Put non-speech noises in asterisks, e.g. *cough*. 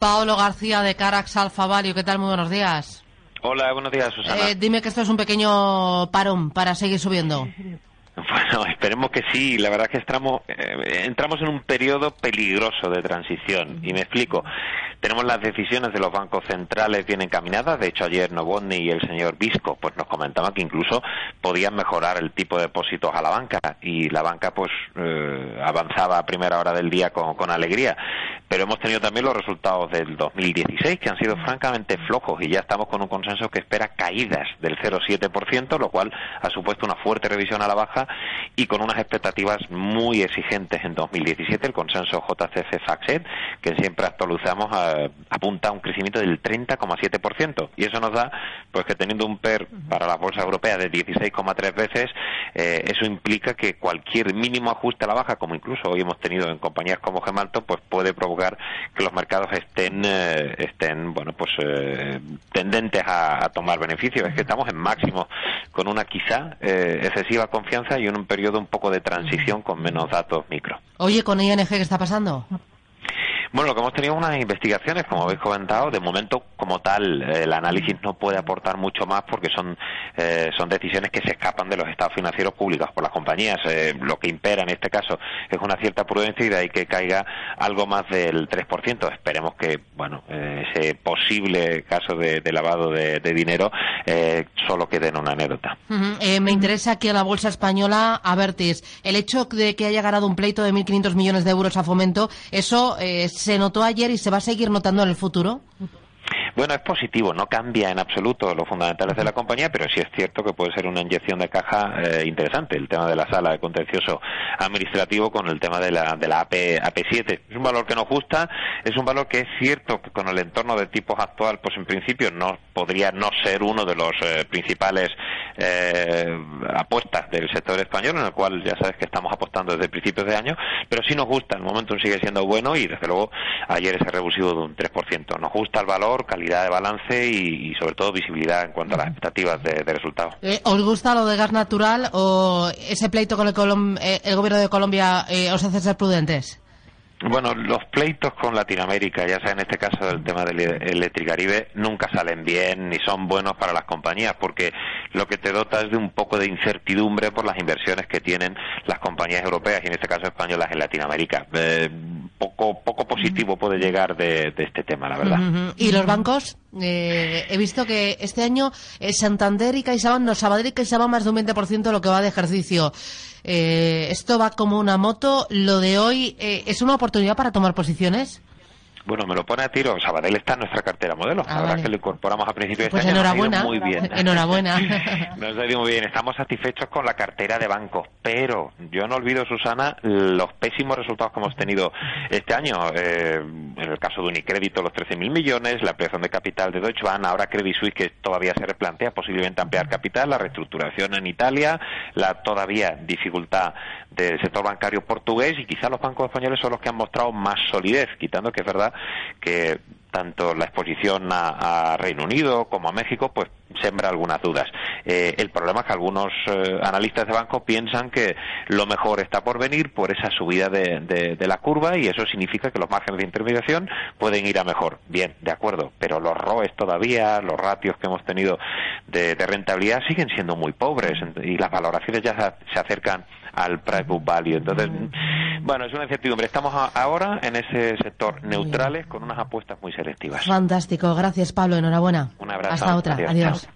Paolo García de Carax Alfa Value, ¿qué tal? Muy buenos días. Hola, buenos días, Susana. Eh, dime que esto es un pequeño parón para seguir subiendo. Bueno, esperemos que sí. La verdad es que entramos, eh, entramos en un periodo peligroso de transición. Y me explico. Tenemos las decisiones de los bancos centrales bien encaminadas. De hecho, ayer Novotny y el señor Visco pues nos comentaban que incluso podían mejorar el tipo de depósitos a la banca. Y la banca pues eh, avanzaba a primera hora del día con, con alegría. Pero hemos tenido también los resultados del 2016 que han sido francamente flojos y ya estamos con un consenso que espera caídas del 0,7%, lo cual ha supuesto una fuerte revisión a la baja y con unas expectativas muy exigentes en 2017. El consenso JCC FACSET, que siempre actualizamos, apunta a un crecimiento del 30,7%. Y eso nos da, pues que teniendo un PER para la bolsa europea de 16,3 veces, eh, eso implica que cualquier mínimo ajuste a la baja, como incluso hoy hemos tenido en compañías como Gemalto, pues puede provocar que los mercados estén, eh, estén bueno, pues eh, tendentes a, tomar beneficios. Es que estamos en máximo con una quizá excesiva confianza y en un periodo un poco de transición con menos datos micro. Oye, con ING, ¿qué está pasando? Bueno, lo que hemos tenido unas investigaciones, como habéis comentado, de momento como tal el análisis no puede aportar mucho más porque son eh, son decisiones que se escapan de los estados financieros públicos por las compañías. Eh, lo que impera en este caso es una cierta prudencia y de ahí que caiga algo más del 3%. Esperemos que, bueno, eh, ese posible caso de, lavado de, dinero solo quede en una anécdota. me interesa que la bolsa española, Avertis, el hecho de que haya ganado un pleito de 1.500 millones de euros a fomento, eso es se notó ayer y se va a seguir notando en el futuro? Bueno, es positivo, no cambia en absoluto los fundamentales de la compañía, pero sí es cierto que puede ser una inyección de caja eh, interesante el tema de la sala de contencioso administrativo con el tema de la, de la AP, AP7. Es un valor que nos gusta, es un valor que es cierto que con el entorno de tipos actual, pues en principio no podría no ser uno de los eh, principales eh, apuestas del sector español, en el cual ya sabes que estamos apostando desde principios de año, pero sí nos gusta, el momento sigue siendo bueno y desde luego ayer ese revulsivo de un 3%. Nos gusta el valor, calidad de balance y, sobre todo visibilidad en cuanto a las expectativas de, resultados. Eh, ¿Os gusta lo de gas natural o ese pleito con el, eh, el gobierno de Colombia eh, os hace ser prudentes? Bueno, los pleitos con Latinoamérica, ya sea en este caso del tema del Electricaribe, nunca salen bien ni son buenos para las compañías, porque lo que te dota es de un poco de incertidumbre por las inversiones que tienen las compañías europeas y en este caso españolas en Latinoamérica. Eh, poco, poco positivo puede llegar de, este tema, la verdad. ¿Y los bancos? Eh, he visto que este año eh, Santander y CaixaBank, no, Sabadell y CaixaBank más de un 20% de lo que va de ejercicio. Eh, esto va como una moto. Lo de hoy eh, es una oportunidad para tomar posiciones. Bueno, me lo pone a tiro. Sabadell está en nuestra cartera modelo. la ah, verdad que lo incorporamos a principios de pues este enhorabuena. muy bien. *laughs* Enhorabuena. *laughs* nos ha ido muy bien. Estamos satisfechos con la cartera de bancos, pero yo no olvido, Susana, los pésimos resultados que hemos tenido este año. Eh, en el caso de Unicrédito, los 13.000 millones, la ampliación de capital de Deutsche Bank, ahora Credit Suisse, que todavía se replantea posiblemente ampliar capital, la reestructuración en Italia, la todavía dificultad del sector bancario portugués y quizá los bancos españoles son los que han mostrado más solidez, quitando que es verdad que tanto la exposición a, Reino Unido como a México, pues sembra algunas dudas. Eh, el problema es que algunos eh, analistas de banco piensan que lo mejor está por venir por esa subida de, la curva y eso significa que los márgenes de intermediación pueden ir a mejor. Bien, de acuerdo, pero los ROEs todavía, los ratios que hemos tenido de, rentabilidad siguen siendo muy pobres y las valoraciones ya se acercan al price book value. Entonces, bueno, es una incertidumbre. Estamos ahora en ese sector neutrales con unas apuestas muy selectivas. Fantástico. Gracias, Pablo. Enhorabuena. Un abrazo. Hasta otra. Adiós.